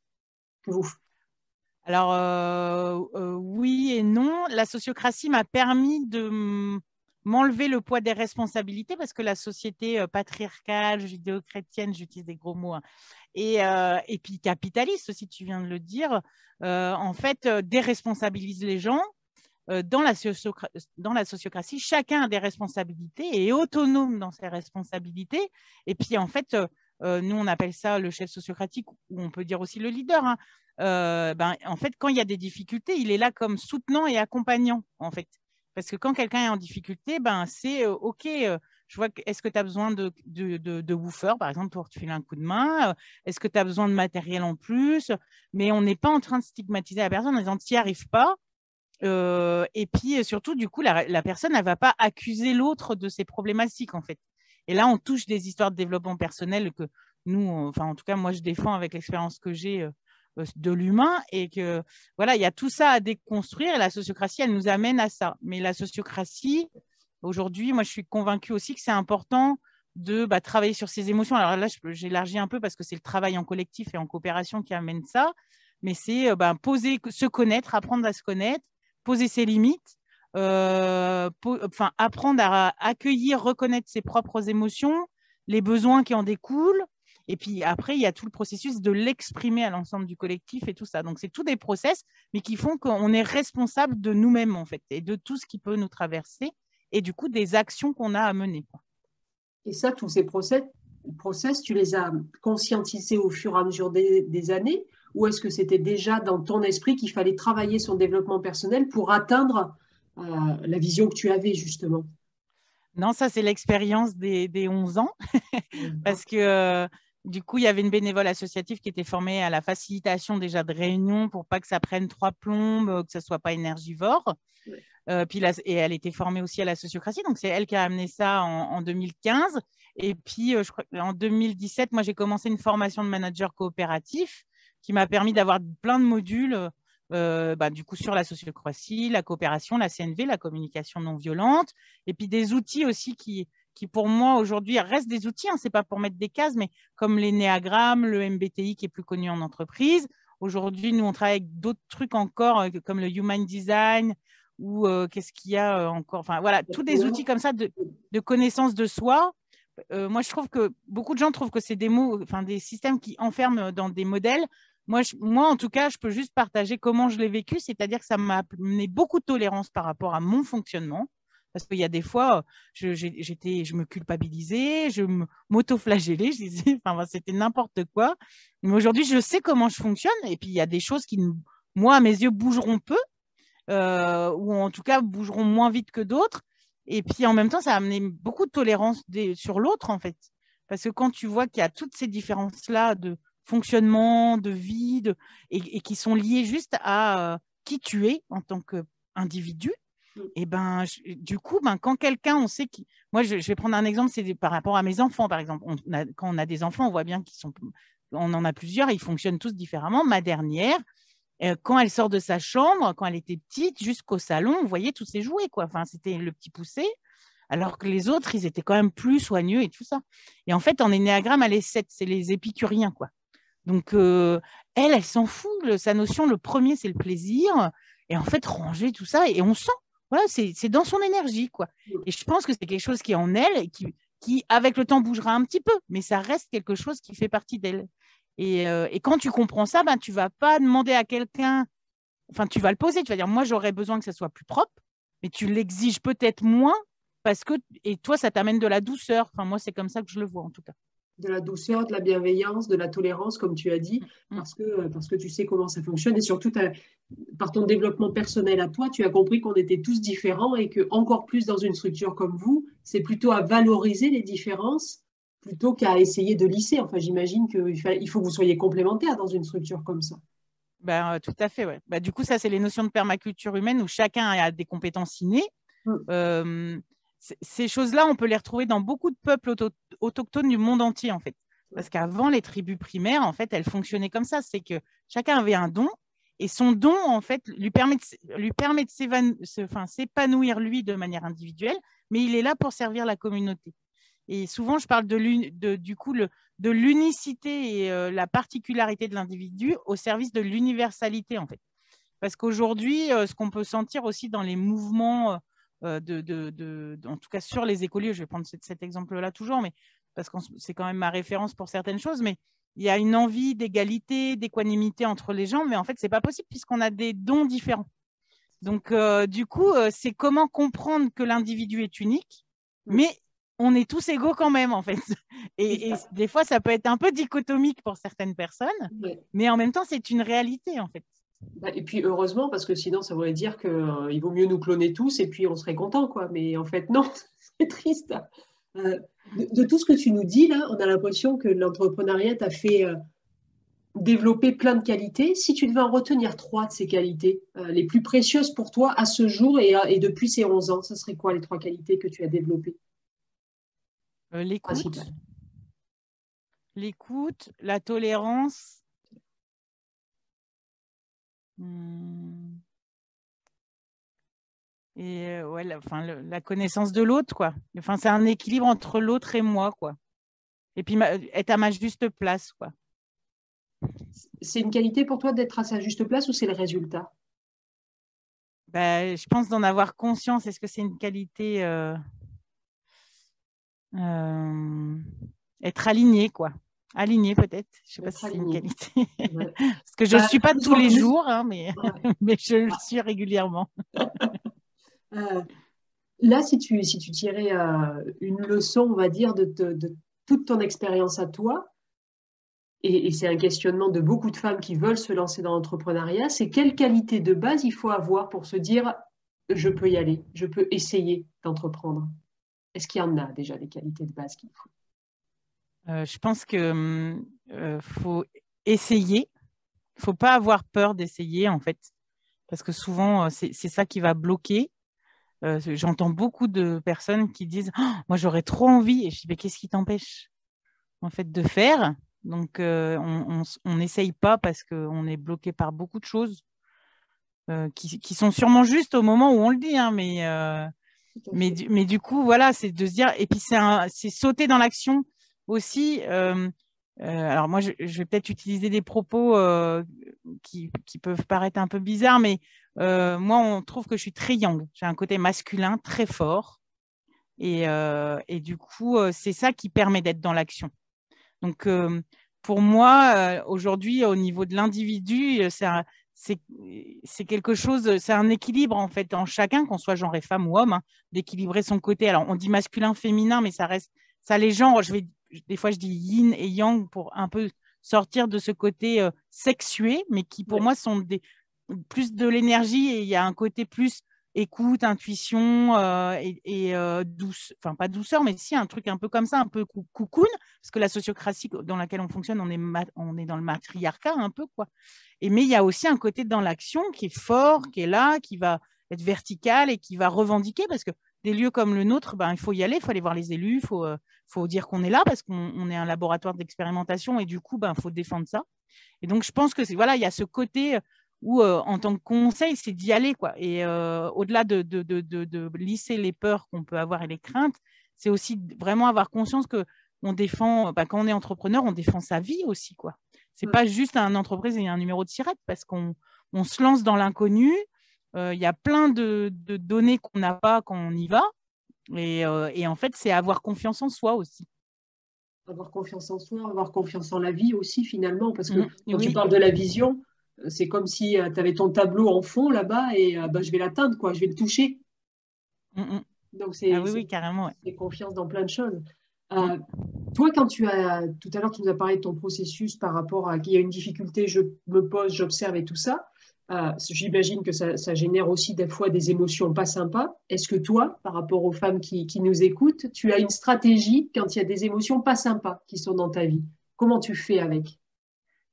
S2: Alors euh, oui et non. La sociocratie m'a permis de m'enlever le poids des responsabilités parce que la société patriarcale, judéo-chrétienne, j'utilise des gros mots, hein, et, et puis capitaliste aussi, tu viens de le dire, en fait, déresponsabilise les gens euh, dans la, dans la sociocratie, chacun a des responsabilités et est autonome dans ses responsabilités. Et puis, en fait, euh, euh, nous, on appelle ça le chef sociocratique, ou on peut dire aussi le leader. Hein. ben, en fait, quand il y a des difficultés, il est là comme soutenant et accompagnant, en fait. Parce que quand quelqu'un est en difficulté, ben, c'est OK, je vois, est-ce que tu as besoin de, de, par exemple, pour te filer un coup de main Est-ce que tu as besoin de matériel en plus Mais on n'est pas en train de stigmatiser la personne en disant, tu n'y arrives pas, et puis surtout, du coup, la, personne, elle va pas accuser l'autre de ses problématiques, en fait. Et là, on touche des histoires de développement personnel que nous, enfin, en tout cas, moi, je défends avec l'expérience que j'ai de l'humain et que, voilà, il y a tout ça à déconstruire et la sociocratie, elle nous amène à ça. Mais la sociocratie, aujourd'hui, moi, je suis convaincue aussi que c'est important de bah, travailler sur ses émotions. Alors là, j'élargis un peu parce que c'est le travail en collectif et en coopération qui amène ça, mais c'est bah, poser, se connaître, apprendre à se connaître, poser ses limites, euh, apprendre à accueillir, reconnaître ses propres émotions, les besoins qui en découlent. Et puis après, il y a tout le processus de l'exprimer à l'ensemble du collectif et tout ça. Donc, c'est tous des process, mais qui font qu'on est responsable de nous-mêmes, en fait, et de tout ce qui peut nous traverser, et du coup, des actions qu'on a à mener.
S1: Et ça, tous ces process, process, tu les as conscientisés au fur et à mesure des années ou est-ce que c'était déjà dans ton esprit qu'il fallait travailler son développement personnel pour atteindre euh, la vision que tu avais justement?
S2: Non, ça c'est l'expérience des, des, 11 ans, parce que euh, du coup, il y avait une bénévole associative qui était formée à la facilitation déjà de réunions pour pas que ça prenne trois plombes, que ça soit pas énergivore. Euh, puis et elle était formée aussi à la sociocratie, donc c'est elle qui a amené ça en, en 2015. Et puis, je crois, en 2017, moi, j'ai commencé une formation de manager coopératif qui m'a permis d'avoir plein de modules euh, bah, du coup sur la sociocratie, la coopération, la CNV, la communication non violente, et puis des outils aussi qui, qui pour moi aujourd'hui restent des outils, hein, c'est pas pour mettre des cases, mais comme les néagrammes, le MBTI qui est plus connu en entreprise. Aujourd'hui, nous on travaille avec d'autres trucs encore, euh, comme le Human Design ou euh, qu'est-ce qu'il y a encore, enfin voilà, tous des outils comme ça de, de connaissance de soi. moi, je trouve que beaucoup de gens trouvent que c'est des mots, enfin des systèmes qui enferment dans des modèles. Moi, moi, en tout cas, je peux juste partager comment je l'ai vécu, c'est-à-dire que ça m'a amené beaucoup de tolérance par rapport à mon fonctionnement. Parce qu'il y a des fois, je, j'étais, je me culpabilisais, je m'auto-flagellais, je disais, enfin, c'était n'importe quoi. Mais aujourd'hui, je sais comment je fonctionne. Et puis, il y a des choses qui, moi, à mes yeux, bougeront peu, euh, ou en tout cas, bougeront moins vite que d'autres. Et puis, en même temps, ça a amené beaucoup de tolérance sur l'autre, en fait. Parce que quand tu vois qu'il y a toutes ces différences-là de, fonctionnement, de vie, et, qui sont liés juste à euh, qui tu es en tant qu'individu. Et ben, du coup, ben, quand quelqu'un, on sait qui. Moi, je, vais prendre un exemple, c'est par rapport à mes enfants, par exemple. quand on a des enfants, on voit bien qu'ils sont. On en a plusieurs, ils fonctionnent tous différemment. Ma dernière, euh, quand elle sort de sa chambre, quand elle était petite, jusqu'au salon, on voyait tous ses jouets, quoi. Enfin, c'était le petit poussé. Alors que les autres, ils étaient quand même plus soigneux et tout ça. Et en fait, en énéagramme, elle est 7, c'est les épicuriens, quoi. Donc, euh, elle, elle s'en fout. sa notion, le premier, c'est le plaisir. Et en fait, ranger tout ça, et on sent voilà, c'est dans son énergie, quoi. Et je pense que c'est quelque chose qui est en elle et qui, qui, avec le temps, bougera un petit peu, mais ça reste quelque chose qui fait partie d'elle. Et, euh, et, quand tu comprends ça, ben, tu vas pas demander à quelqu'un, enfin, tu vas le poser, tu vas dire, moi, j'aurais besoin que ça soit plus propre, mais tu l'exiges peut-être moins parce que, et toi, ça t'amène de la douceur. Enfin, moi, c'est comme ça que je le vois, en tout cas
S1: de la douceur, de la bienveillance, de la tolérance, comme tu as dit, mm. parce que, parce que tu sais comment ça fonctionne. Et surtout, par ton développement personnel à toi, tu as compris qu'on était tous différents et que, encore plus dans une structure comme vous, c'est plutôt à valoriser les différences plutôt qu'à essayer de lisser. Enfin, j'imagine qu'il faut que vous soyez complémentaires dans une structure comme ça.
S2: Ben, euh, tout à fait, ouais. Ben, du coup, ça, c'est les notions de permaculture humaine où chacun a des compétences innées. Mm. Euh, ces choses-là, on peut les retrouver dans beaucoup de peuples autochtones du monde entier, en fait. Parce qu'avant, les tribus primaires, en fait, elles fonctionnaient comme ça. C'est que chacun avait un don et son don, en fait, lui permet de, s'épanouir, lui, de manière individuelle, mais il est là pour servir la communauté. Et souvent, je parle de, du coup de l'unicité et euh, la particularité de l'individu au service de l'universalité, en fait. Parce qu'aujourd'hui, euh, ce qu'on peut sentir aussi dans les mouvements euh, de, en tout cas sur les écoliers, je vais prendre cet, exemple-là toujours, mais parce que c'est quand même ma référence pour certaines choses, mais il y a une envie d'égalité, d'équanimité entre les gens, mais en fait, c'est pas possible puisqu'on a des dons différents. Donc, euh, du coup, euh, c'est comment comprendre que l'individu est unique, mais on est tous égaux quand même, en fait. Et, des fois, ça peut être un peu dichotomique pour certaines personnes, mais en même temps, c'est une réalité, en fait.
S1: Bah, et puis heureusement, parce que sinon ça voudrait dire qu'il euh, vaut mieux nous cloner tous et puis on serait content, quoi. Mais en fait, non, c'est triste. Euh, de, tout ce que tu nous dis là, on a l'impression que l'entrepreneuriat t'a fait euh, développer plein de qualités. Si tu devais en retenir trois de ces qualités, les plus précieuses pour toi à ce jour et, et, depuis ces 11 ans, ce serait quoi les trois qualités que tu as développées?
S2: L'écoute. L'écoute, la tolérance. Et euh, ouais, la, enfin, la connaissance de l'autre, quoi. Enfin, c'est un équilibre entre l'autre et moi, quoi. Et puis être à ma juste place, quoi.
S1: C'est une qualité pour toi d'être à sa juste place ou c'est le résultat?
S2: Ben, Je pense d'en avoir conscience. Est-ce que c'est une qualité euh, euh, Être aligné, quoi aligné peut-être. Je ne sais pas si c'est une qualité. Parce que je ne bah, suis pas tous les jours, hein, mais, mais je le suis régulièrement.
S1: Euh, là, si tu, si tu tirais euh, une leçon, on va dire, de, de, toute ton expérience à toi, et, et c'est un questionnement de beaucoup de femmes qui veulent se lancer dans l'entrepreneuriat, c'est quelle qualité de base il faut avoir pour se dire je peux y aller, je peux essayer d'entreprendre? Est-ce qu'il y en a déjà des qualités de base qu'il faut?
S2: Euh, je pense qu'il hum, euh, faut essayer. Il ne faut pas avoir peur d'essayer, en fait, parce que souvent, euh, c'est ça qui va bloquer. J'entends beaucoup de personnes qui disent oh, Moi, j'aurais trop envie. Et je dis Mais qu'est-ce qui t'empêche en fait de faire? Donc, on n'essaye pas parce qu'on est bloqué par beaucoup de choses qui, sont sûrement justes au moment où on le dit, hein, mais, mais, mais du coup, voilà, c'est de se dire Et puis, c'est sauter dans l'action aussi, euh, euh, alors moi, je, vais peut-être utiliser des propos euh, qui, peuvent paraître un peu bizarres, mais moi, on trouve que je suis très yang. J'ai un côté masculin très fort. Et, du coup, c'est ça qui permet d'être dans l'action. Donc, pour moi, aujourd'hui, au niveau de l'individu, c'est quelque chose, c'est un équilibre en fait en chacun, qu'on soit genre et femme ou homme, hein, d'équilibrer son côté. Alors, on dit masculin, féminin, mais ça reste, ça les genres, je vais des fois je dis yin et yang pour un peu sortir de ce côté euh, sexué, mais qui pour moi sont des, plus de l'énergie et il y a un côté plus écoute, intuition euh, et, euh, douce, enfin pas douceur, mais si un truc un peu comme ça, un peu coucoune, parce que la sociocratie dans laquelle on fonctionne, on est, on est dans le matriarcat un peu quoi. Et mais il y a aussi un côté dans l'action qui est fort, qui est là, qui va être vertical et qui va revendiquer parce que des lieux comme le nôtre, ben, il faut y aller, il faut aller voir les élus, il faut, faut dire qu'on est là parce qu'on est un laboratoire d'expérimentation et du coup, il ben, faut défendre ça. Et donc, je pense que c'est voilà, il y a ce côté où, en tant que conseil, c'est d'y aller. Quoi. Et au-delà de, de, de, de, lisser les peurs qu'on peut avoir et les craintes, c'est aussi vraiment avoir conscience que on défend, bah, quand on est entrepreneur, on défend sa vie aussi. quoi. C'est n'est pas juste un entreprise et un numéro de sirette parce qu'on on se lance dans l'inconnu. Il y a plein de, données qu'on n'a pas quand on y va. Et, et en fait, c'est avoir confiance en soi aussi
S1: avoir confiance en soi, avoir confiance en la vie aussi finalement, parce que mmh, quand tu parles de la vision, c'est comme si tu avais ton tableau en fond là-bas et bah, je vais l'atteindre, quoi, je vais le toucher.
S2: Mmh, mmh. Donc c'est ah oui, carrément.
S1: confiance dans plein de choses. Euh, toi, quand tu as tout à l'heure, tu nous as parlé de ton processus par rapport à qu'il y a une difficulté, je me pose, j'observe et tout ça. Euh, j'imagine que ça, génère aussi des fois des émotions pas sympas. Est-ce que toi, par rapport aux femmes qui, qui, nous écoutent, tu as une stratégie quand il y a des émotions pas sympas qui sont dans ta vie? Comment tu fais avec?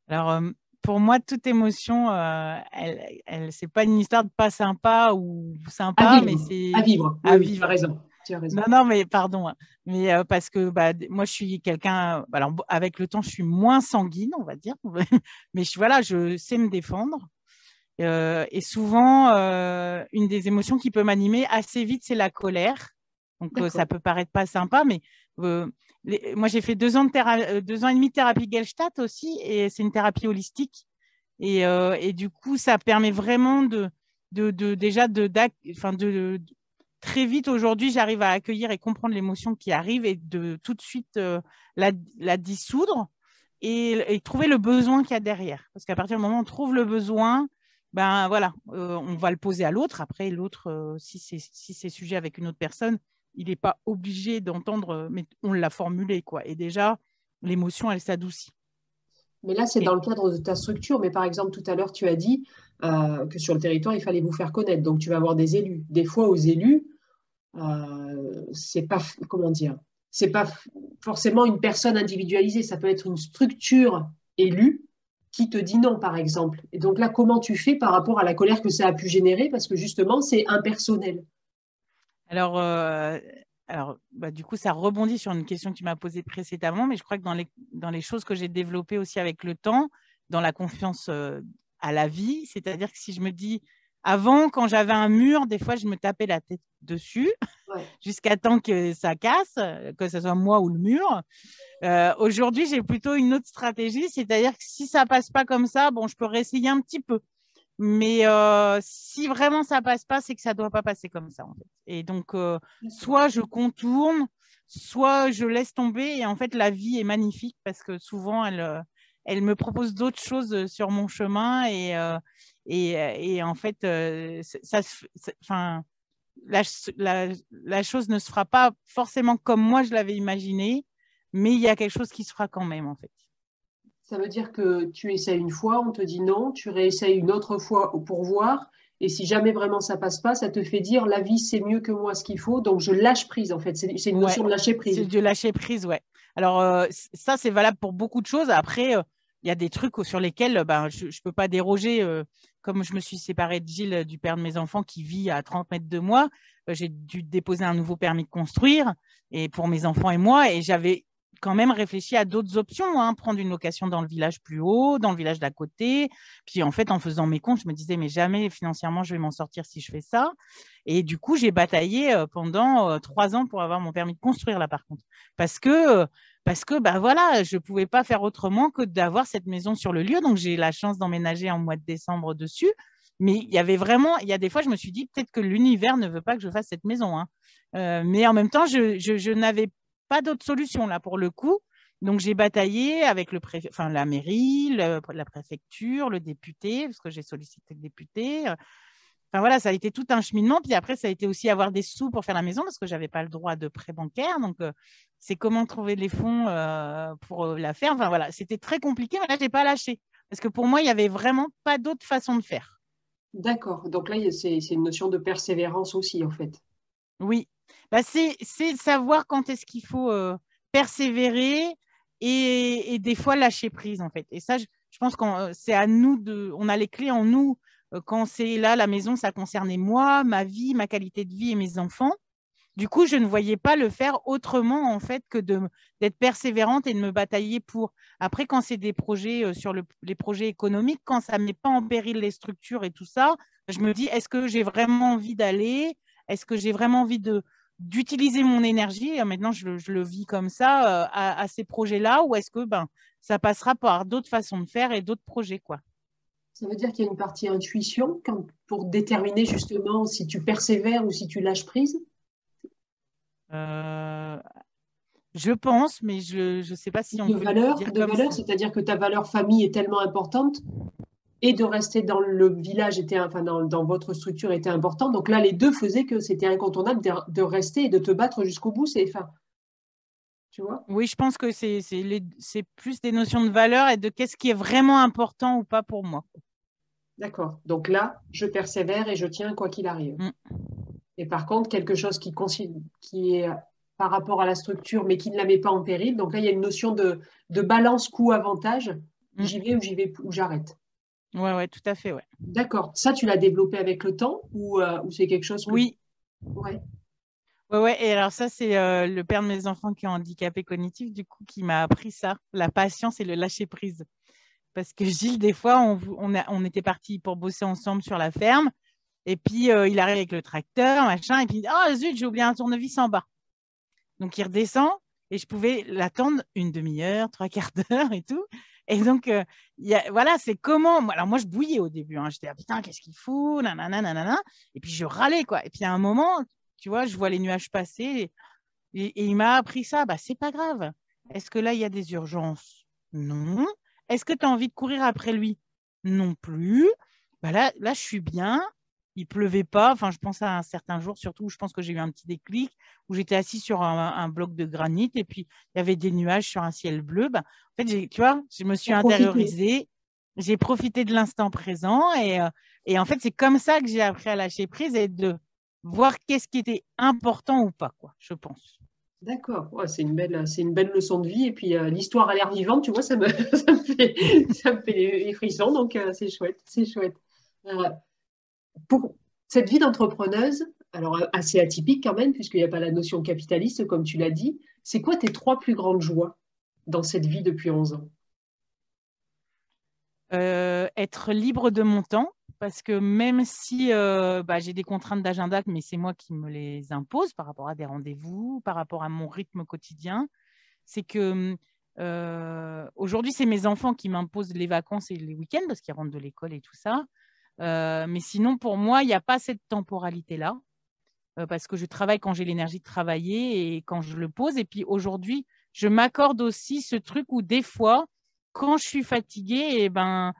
S2: Alors, euh, pour moi, toute émotion, euh, elle, elle c'est pas une histoire de pas sympa ou sympa, mais c'est
S1: à vivre. À vivre. Tu as raison. Tu as raison.
S2: Non, non, mais pardon. Hein. Mais euh, parce que bah, moi, je suis quelqu'un. Alors, avec le temps, je suis moins sanguine, on va dire. mais je, voilà, je sais me défendre. Euh, et souvent, une des émotions qui peut m'animer assez vite, c'est la colère. Donc, ça peut paraître pas sympa, mais moi, j'ai fait deux ans, de euh, deux ans et demi de thérapie Gelstadt aussi, et c'est une thérapie holistique. Et, euh, et, du coup, ça permet vraiment de, de, de déjà de, très vite aujourd'hui, j'arrive à accueillir et comprendre l'émotion qui arrive et de tout de suite euh, la, la, dissoudre et, trouver le besoin qu'il y a derrière. Parce qu'à partir du moment où on trouve le besoin, ben voilà, on va le poser à l'autre. Après, l'autre, si c'est si c'est sujet avec une autre personne, il n'est pas obligé d'entendre, euh, mais on l'a formulé, quoi. Et déjà, l'émotion, elle s'adoucit.
S1: Mais là, c'est dans le cadre de ta structure. Mais par exemple, tout à l'heure, tu as dit euh, que sur le territoire, il fallait vous faire connaître. Donc, tu vas avoir des élus. Des fois, aux élus, euh, c'est pas, comment dire, c'est pas forcément une personne individualisée. Ça peut être une structure élue qui te dit non, par exemple. Et donc là, comment tu fais par rapport à la colère que ça a pu générer? Parce que justement, c'est impersonnel.
S2: Alors, euh, alors bah, du coup, ça rebondit sur une question que tu m'as posée précédemment, mais je crois que dans les, dans les choses que j'ai développées aussi avec le temps, dans la confiance euh, à la vie, c'est-à-dire que si je me dis, avant, quand j'avais un mur, des fois, je me tapais la tête dessus jusqu'à temps que ça casse, que ce soit moi ou le mur. Euh, aujourd'hui, j'ai plutôt une autre stratégie, c'est-à-dire que si ça passe pas comme ça, bon, je peux réessayer un petit peu. Mais euh, si vraiment ça passe pas, c'est que ça doit pas passer comme ça. En fait. Et donc, euh, soit je contourne, soit je laisse tomber. Et en fait, la vie est magnifique parce que souvent, elle, elle me propose d'autres choses sur mon chemin. Et, et, et, en fait, ça, enfin, la, la, la, chose ne se fera pas forcément comme moi je l'avais imaginé, mais il y a quelque chose qui se fera quand même, en fait.
S1: Ça veut dire que tu essaies une fois, on te dit non, tu réessayes une autre fois pour voir. Et si jamais vraiment ça passe pas, ça te fait dire la vie c'est mieux que moi ce qu'il faut, donc je lâche prise en fait. C'est une notion de lâcher prise.
S2: C'est de lâcher prise, ouais. Alors euh, ça c'est valable pour beaucoup de choses. Après, euh, il y a des trucs sur lesquels ben, je ne peux pas déroger. Euh, comme je me suis séparée de Gilles, du père de mes enfants, qui vit à 30 mètres de moi, j'ai dû déposer un nouveau permis de construire et pour mes enfants et moi. Et j'avais quand même réfléchi à d'autres options, hein. prendre une location dans le village plus haut, dans le village d'à côté. Puis en fait, en faisant mes comptes, je me disais, mais jamais financièrement, je vais m'en sortir si je fais ça. Et du coup, j'ai bataillé euh, pendant euh, trois ans pour avoir mon permis de construire là, par contre. Parce que, parce que bah, voilà, je ne pouvais pas faire autrement que d'avoir cette maison sur le lieu. Donc, j'ai eu la chance d'emménager en mois de décembre dessus. Mais il y avait vraiment, il y a des fois, je me suis dit, peut-être que l'univers ne veut pas que je fasse cette maison. Hein. Euh, mais en même temps, je, n'avais pas d'autre solution là pour le coup. Donc j'ai bataillé avec le enfin, la mairie, la préfecture, le député, parce que j'ai sollicité le député. Enfin voilà, ça a été tout un cheminement. Puis après, ça a été aussi avoir des sous pour faire la maison, parce que je n'avais pas le droit de prêt bancaire. Donc euh, c'est comment trouver les fonds euh, pour euh, la faire. Enfin voilà, c'était très compliqué, mais là, je n'ai pas lâché. Parce que pour moi, il n'y avait vraiment pas d'autre façon de faire.
S1: D'accord. Donc là, c'est une notion de persévérance aussi, en fait.
S2: Oui, bah, c'est savoir quand est-ce qu'il faut euh, persévérer et, des fois lâcher prise en fait. Et ça, je, pense que c'est à nous de, on a les clés en nous quand c'est là, la maison, ça concernait moi, ma vie, ma qualité de vie et mes enfants. Du coup, je ne voyais pas le faire autrement en fait que d'être persévérante et de me batailler pour. Après, quand c'est des projets sur les projets économiques, quand ça ne met pas en péril les structures et tout ça, je me dis est-ce que j'ai vraiment envie d'aller? Est-ce que j'ai vraiment envie de d'utiliser mon énergie? Maintenant, je, le vis comme ça euh, à, ces projets-là, ou est-ce que ben ça passera par d'autres façons de faire et d'autres projets quoi
S1: ça veut dire qu'il y a une partie intuition pour déterminer justement si tu persévères ou si tu lâches prise?
S2: Euh, je pense, mais je ne sais pas si on
S1: de valeur, de valeur, c'est-à-dire que ta valeur famille est tellement importante et de rester dans le village était, enfin dans, votre structure était important. Donc là, les deux faisaient que c'était incontournable de, rester et de te battre jusqu'au bout. C'est, enfin, tu vois?
S2: Oui, je pense que c'est, c'est, plus des notions de valeur et de qu'est-ce qui est vraiment important ou pas pour moi.
S1: D'accord. Donc là, je persévère et je tiens quoi qu'il arrive. Mm. Et par contre, quelque chose qui, qui est par rapport à la structure, mais qui ne la met pas en péril. Donc là, il y a une notion de, balance coût-avantage. Mm. J'y vais ou j'y vais ou j'arrête.
S2: Ouais, ouais, tout à fait, ouais.
S1: D'accord. Ça, tu l'as développé avec le temps ou, euh, c'est quelque chose
S2: Oui. Ouais. Ouais, ouais. Et alors ça, c'est euh, le père de mes enfants qui est handicapé cognitif, du coup, qui m'a appris ça, la patience et le lâcher prise. Parce que Gilles, des fois, on, était partis pour bosser ensemble sur la ferme. Et puis, euh, il arrive avec le tracteur, machin, et puis, oh zut, j'ai oublié un tournevis en bas. Donc, il redescend et je pouvais l'attendre une demi-heure, trois quarts d'heure et tout. Et donc, euh, voilà, c'est comment. Alors, moi, je bouillais au début. Hein. J'étais, ah, putain, qu'est-ce qu'il fout nanana, nanana. Et puis, je râlais, quoi. Et puis, à un moment, tu vois, je vois les nuages passer et, il m'a appris ça. Bah, c'est pas grave. Est-ce que là, il y a des urgences? Non. Est-ce que tu as envie de courir après lui? Non plus. Bah, là, là, je suis bien il pleuvait pas. Enfin, je pense à un certain jour, surtout, je pense que j'ai eu un petit déclic où j'étais assis sur un, bloc de granit et puis il y avait des nuages sur un ciel bleu. Ben, en fait, tu vois, je me suis intériorisée, j'ai profité de l'instant présent et, euh, et, en fait, c'est comme ça que j'ai appris à lâcher prise et de voir qu'est-ce qui était important ou pas, quoi, je pense.
S1: D'accord, c'est une, belle, une belle leçon de vie. Et puis euh, l'histoire a l'air vivante, tu vois, ça me, ça me, fait, ça me fait donc euh, c'est chouette, c'est chouette. Pour cette vie d'entrepreneuse, alors assez atypique quand même, puisqu'il n'y a pas la notion capitaliste, comme tu l'as dit, c'est quoi tes trois plus grandes joies dans cette vie depuis 11 ans?
S2: Euh, Être libre de mon temps, parce que même si euh, bah, j'ai des contraintes d'agenda, mais c'est moi qui me les impose par rapport à des rendez-vous, par rapport à mon rythme quotidien, c'est que euh, aujourd'hui, c'est mes enfants qui m'imposent les vacances et les week-ends parce qu'ils rentrent de l'école et tout ça. Euh, mais sinon, pour moi, il n'y a pas cette temporalité-là, parce que je travaille quand j'ai l'énergie de travailler et quand je le pose. Et puis aujourd'hui, je m'accorde aussi ce truc où des fois, quand je suis fatiguée, et eh ben,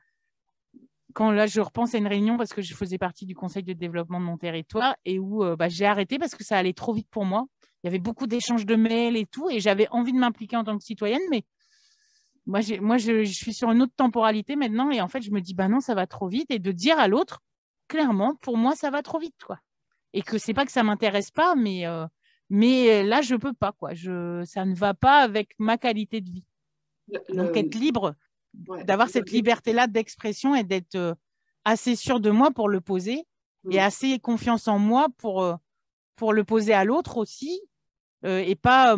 S2: quand là, je repense à une réunion parce que je faisais partie du conseil de développement de mon territoire et où euh, bah, j'ai arrêté parce que ça allait trop vite pour moi. Il y avait beaucoup d'échanges de mails et tout, et j'avais envie de m'impliquer en tant que citoyenne, mais moi, moi je, suis sur une autre temporalité maintenant et en fait, je me dis, bah non, ça va trop vite et de dire à l'autre, clairement, pour moi, ça va trop vite, quoi. Et que c'est pas que ça m'intéresse pas, mais, euh, mais là, je peux pas, quoi. Je, ça ne va pas avec ma qualité de vie. Donc, être libre, d'avoir cette liberté-là d'expression et d'être euh, assez sûr de moi pour le poser et assez confiance en moi pour, euh, pour le poser à l'autre aussi euh, et pas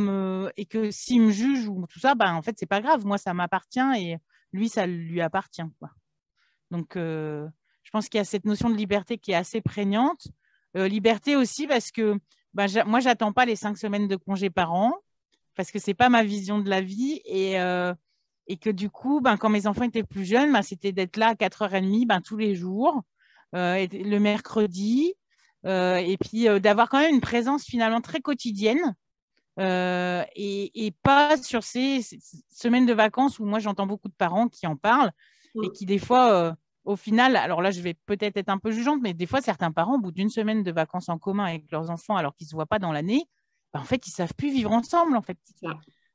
S2: et que s'il me juge ou tout ça, ben, en fait, c'est pas grave. Moi, ça m'appartient et lui, ça lui appartient. Quoi. Donc, euh, je pense qu'il y a cette notion de liberté qui est assez prégnante. Euh, liberté aussi parce que ben, moi, j'attends pas les cinq semaines de congé par an parce que c'est pas ma vision de la vie et, et que du coup, ben, quand mes enfants étaient plus jeunes, ben, c'était d'être là à 4h30 ben, tous les jours, le mercredi, et puis d'avoir quand même une présence finalement très quotidienne euh, et, pas sur ces, semaines de vacances où moi j'entends beaucoup de parents qui en parlent et mm. qui des fois, euh, au final, alors là je vais peut-être être un peu jugeante, mais des fois certains parents, au bout d'une semaine de vacances en commun avec leurs enfants alors qu'ils ne se voient pas dans l'année, ben, en fait ils savent plus vivre ensemble en fait.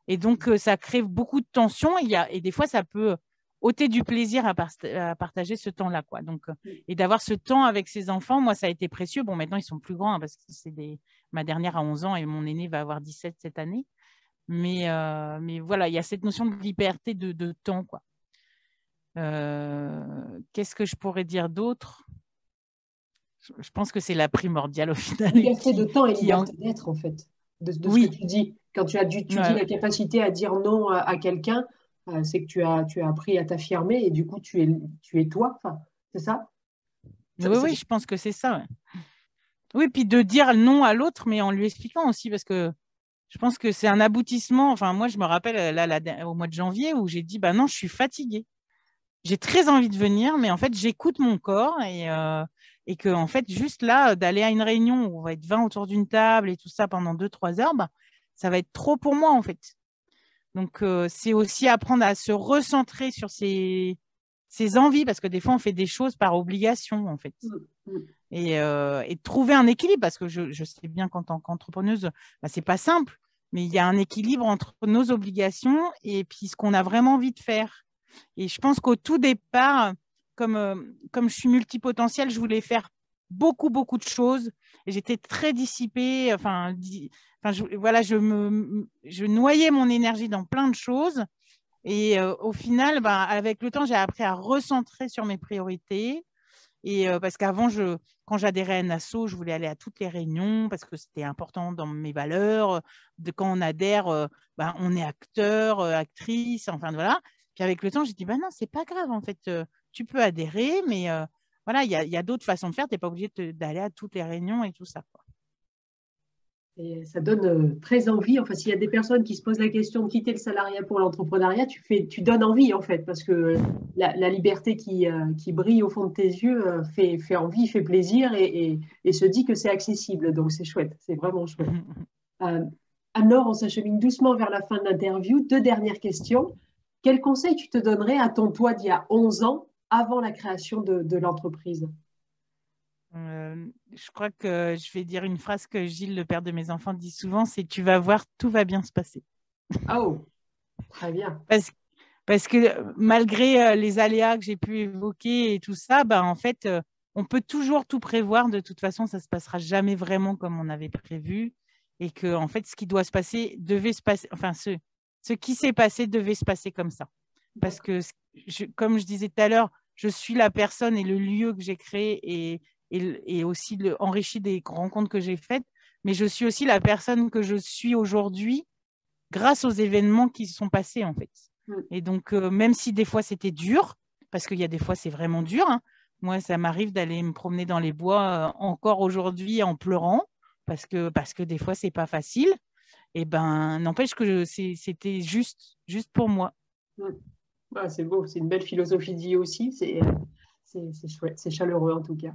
S2: Et donc euh, ça crée beaucoup de tensions et, y a, et des fois ça peut ôter du plaisir à, partager ce temps-là. quoi. Donc, mm. et d'avoir ce temps avec ses enfants, moi, ça a été précieux. Bon, maintenant, ils sont plus grands hein, parce que c'est des, ma dernière a 11 ans et mon aîné va avoir 17 cette année. Mais, euh, mais voilà, il y a cette notion de liberté de, temps. quoi. Euh, qu'est-ce que je pourrais dire d'autre? Je pense que c'est la primordiale au final.
S1: Liberté de temps et liberté en... d'être, en fait, de, ce que tu dis. Quand tu as tu dis la capacité à dire non à, quelqu'un, euh, c'est que tu as, tu as appris à t'affirmer et du coup, tu es, tu es toi. Enfin, c'est ça,
S2: Oui, oui, je pense que c'est ça. Oui, puis de dire non à l'autre, mais en lui expliquant aussi, parce que je pense que c'est un aboutissement. Enfin, moi, je me rappelle là, au mois de janvier où j'ai dit, bah non, je suis fatiguée. J'ai très envie de venir, mais en fait, j'écoute mon corps et, euh, et que, en fait, juste là, d'aller à une réunion où on va être 20 autour d'une table et tout ça pendant 2-3 heures, bah, ça va être trop pour moi, en fait. Donc, euh, c'est aussi apprendre à se recentrer sur ses, ses, envies, parce que des fois, on fait des choses par obligation, en fait. Mmh, mmh. Et, euh, et, trouver un équilibre, parce que je, je sais bien qu'en tant qu'entrepreneuse, bah, c'est pas simple, mais il y a un équilibre entre nos obligations et puis ce qu'on a vraiment envie de faire. Et je pense qu'au tout départ, comme, euh, comme je suis multipotentielle, je voulais faire beaucoup, beaucoup de choses. J'étais très dissipée. Enfin, enfin je, voilà, je, me, je noyais mon énergie dans plein de choses. Et euh, au final, bah, avec le temps, j'ai appris à recentrer sur mes priorités. Et euh, parce qu'avant, quand j'adhérais à NASSO, je voulais aller à toutes les réunions parce que c'était important dans mes valeurs. De quand on adhère, bah, on est acteur, actrice, enfin voilà. Puis avec le temps, j'ai dit, bah non, c'est pas grave en fait tu peux adhérer, mais euh, voilà, il y a, d'autres façons de faire. Tu n'es pas obligé d'aller à toutes les réunions et tout ça.
S1: Et ça donne euh, très envie. Enfin, s'il y a des personnes qui se posent la question de quitter le salariat pour l'entrepreneuriat, tu, fais, tu donnes envie en fait, parce que la, liberté qui, euh, qui, brille au fond de tes yeux fait, fait envie, fait plaisir et, et, se dit que c'est accessible. Donc c'est chouette, c'est vraiment chouette. Alors, on s'achemine doucement vers la fin de l'interview. Deux dernières questions. Quel conseil tu te donnerais à ton toi d'il y a 11 ans avant la création de, l'entreprise?
S2: Euh, je crois que je vais dire une phrase que Gilles, le père de mes enfants, dit souvent, c'est tu vas voir, tout va bien se passer.
S1: Oh, très bien.
S2: Parce, parce que malgré euh, les aléas que j'ai pu évoquer et tout ça, bah, en fait, euh, on peut toujours tout prévoir. De toute façon, ça ne se passera jamais vraiment comme on avait prévu. Et que, en fait, ce qui doit se passer devait se passer, enfin, ce, ce qui s'est passé devait se passer comme ça. Parce que, comme je disais tout à l'heure, je suis la personne et le lieu que j'ai créé et, et, aussi le, enrichi des rencontres que j'ai faites, mais je suis aussi la personne que je suis aujourd'hui grâce aux événements qui se sont passés en fait. Mm. Et donc, euh, même si des fois c'était dur, parce qu'il y a des fois c'est vraiment dur, hein, moi ça m'arrive d'aller me promener dans les bois euh, encore aujourd'hui en pleurant, parce que, parce que des fois c'est pas facile. Et ben, n'empêche que c'était juste, juste pour moi.
S1: Mm c'est beau, c'est une belle philosophie de vie aussi. C'est c'est chaleureux en tout cas.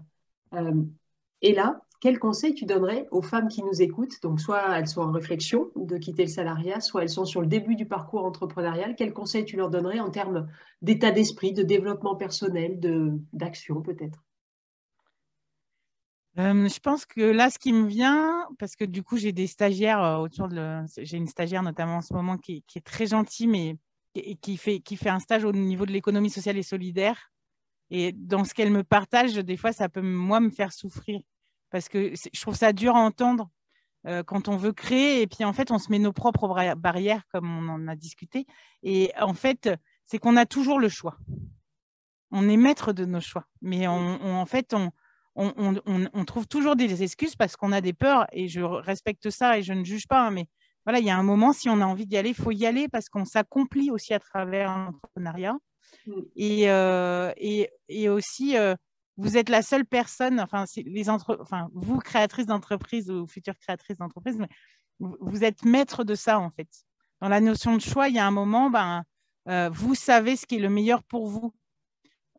S1: Euh, et là, quel conseil tu donnerais aux femmes qui nous écoutent? Donc, soit elles sont en réflexion de quitter le salariat, soit elles sont sur le début du parcours entrepreneurial. Quel conseil tu leur donnerais en termes d'état d'esprit, de développement personnel, d'action peut-être?
S2: Euh, je pense que là, ce qui me vient, parce que du coup, j'ai des stagiaires euh, autour de. J'ai une stagiaire notamment en ce moment qui, qui est très gentille, mais qui fait, qui fait un stage au niveau de l'économie sociale et solidaire. Et dans ce qu'elle me partage, des fois, ça peut, moi, me faire souffrir. Parce que je trouve ça dur à entendre euh, quand on veut créer. Et puis, en fait, on se met nos propres barrières, comme on en a discuté. Et en fait, c'est qu'on a toujours le choix. On est maître de nos choix. Mais en fait, on, on, on, trouve toujours des excuses parce qu'on a des peurs. Et je respecte ça et je ne juge pas. Hein, mais voilà, il y a un moment, si on a envie d'y aller, il faut y aller parce qu'on s'accomplit aussi à travers l'entrepreneuriat. Mm. Et, euh, et, et, aussi, euh, vous êtes la seule personne, enfin, les entre, enfin vous, créatrice d'entreprise ou future créatrice d'entreprise, vous, êtes maître de ça, en fait. Dans la notion de choix, il y a un moment, ben, euh, vous savez ce qui est le meilleur pour vous.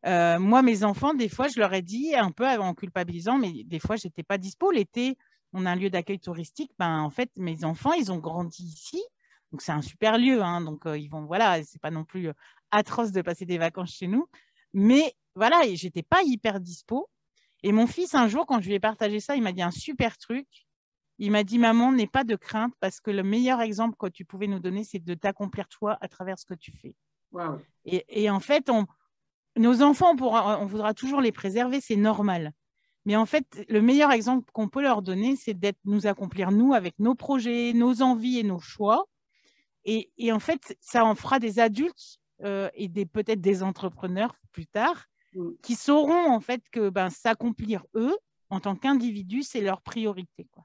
S2: Moi, mes enfants, des fois, je leur ai dit, un peu en culpabilisant, mais des fois, je n'étais pas dispo. L'été, on a un lieu d'accueil touristique, ben, en fait, mes enfants, ils ont grandi ici. Donc, c'est un super lieu. Hein, donc, euh, ils vont, voilà, c'est pas non plus euh, atroce de passer des vacances chez nous. Mais voilà, j'étais pas hyper dispo. Et mon fils, un jour, quand je lui ai partagé ça, il m'a dit un super truc. Il m'a dit, maman, n'aie pas de crainte parce que le meilleur exemple que tu pouvais nous donner, c'est de t'accomplir toi à travers ce que tu fais. Et, en fait, on, nos enfants, on, on voudra toujours les préserver, c'est normal. Mais en fait, le meilleur exemple qu'on peut leur donner, c'est d'être nous accomplir, nous, avec nos projets, nos envies et nos choix. Et, en fait, ça en fera des adultes euh, et des, peut-être des entrepreneurs plus tard mm. qui sauront en fait que ben, s'accomplir eux, en tant qu'individu, c'est leur priorité. Quoi.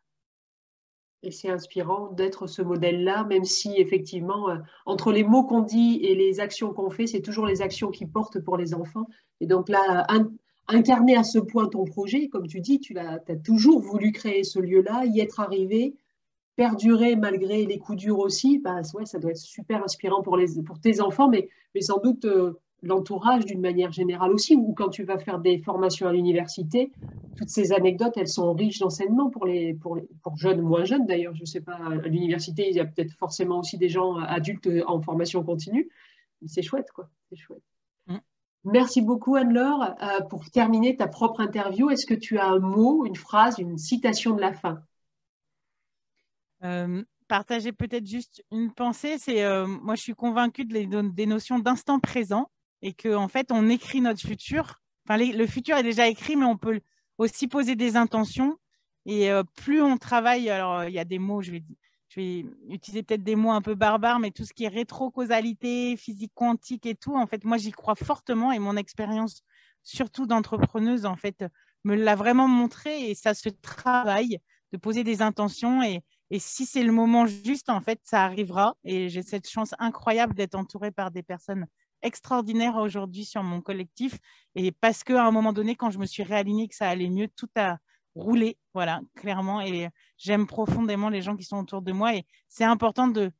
S1: C'est inspirant d'être ce modèle-là, même si effectivement, euh, entre les mots qu'on dit et les actions qu'on fait, c'est toujours les actions qui portent pour les enfants. Et donc là, incarner à ce point ton projet, comme tu dis, tu as, as toujours voulu créer ce lieu-là, y être arrivé, perdurer malgré les coups durs aussi, bah, ouais, ça doit être super inspirant pour, les, pour tes enfants, mais, mais sans doute euh, l'entourage d'une manière générale aussi, ou quand tu vas faire des formations à l'université, toutes ces anecdotes, elles sont riches d'enseignement pour les, pour les pour jeunes, moins jeunes d'ailleurs. Je ne sais pas, à l'université, il y a peut-être forcément aussi des gens adultes en formation continue. C'est chouette, quoi. C'est chouette. Mm. Merci beaucoup, Anne-Laure. Euh, pour terminer ta propre interview, est-ce que tu as un mot, une phrase, une citation de la fin?
S2: Euh, partager peut-être juste une pensée, c'est euh, moi je suis convaincue de des notions d'instant présent et que en fait on écrit notre futur. Enfin, le futur est déjà écrit, mais on peut aussi poser des intentions. Et euh, plus on travaille, alors il y a des mots, je vais, je vais utiliser peut-être des mots un peu barbares, mais tout ce qui est rétro-causalité, physique quantique et tout, en fait, moi j'y crois fortement et mon expérience, surtout d'entrepreneuse, en fait, me l'a vraiment montré et ça se travaille de poser des intentions et, et si c'est le moment juste, en fait, ça arrivera. Et j'ai cette chance incroyable d'être entourée par des personnes extraordinaires aujourd'hui sur mon collectif. Et parce qu'à un moment donné, quand je me suis réalignée, que ça allait mieux, tout a roulé, voilà, clairement. Et j'aime profondément les gens qui sont autour de moi. Et c'est important de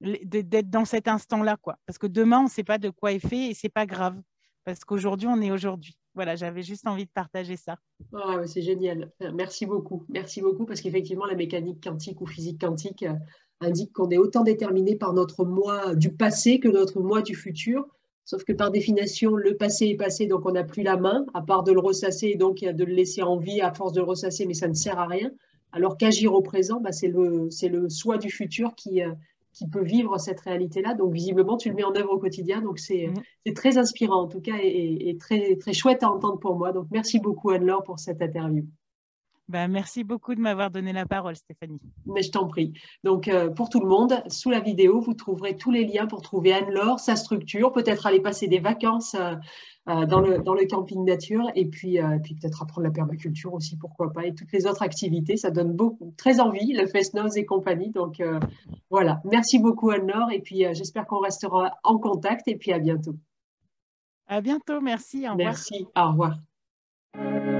S2: d'être dans cet instant-là, quoi. Parce que demain, on ne sait pas de quoi est fait et c'est pas grave. Parce qu'aujourd'hui, on est aujourd'hui voilà, j'avais juste envie de partager ça.
S1: Ah c'est génial. Merci beaucoup. Merci beaucoup parce qu'effectivement, la mécanique quantique ou physique quantique euh, indique qu'on est autant déterminé par notre moi du passé que notre moi du futur. Sauf que par définition, le passé est passé, donc on n'a plus la main, à part de le ressasser, donc de le laisser en vie à force de le ressasser, mais ça ne sert à rien. Alors qu'agir au présent, bah, c'est le, le soi du futur qui, euh, qui peut vivre cette réalité-là. Donc, visiblement, tu le mets en œuvre au quotidien. Donc, c'est mm. très inspirant, en tout cas, et, très, très chouette à entendre pour moi. Donc, merci beaucoup, Anne-Laure, pour cette interview.
S2: Ben, merci beaucoup de m'avoir donné la parole, Stéphanie.
S1: Mais je t'en prie. Donc, euh, pour tout le monde, sous la vidéo, vous trouverez tous les liens pour trouver Anne-Laure, sa structure, peut-être aller passer des vacances euh, euh, dans, le, dans le camping nature et puis, euh, puis peut-être apprendre la permaculture aussi, pourquoi pas, et toutes les autres activités. Ça donne beaucoup, très envie, le Fest et compagnie. Donc voilà, merci beaucoup Anne-Laure et puis j'espère qu'on restera en contact et puis à bientôt.
S2: À bientôt, merci.
S1: Au revoir. Merci, au revoir.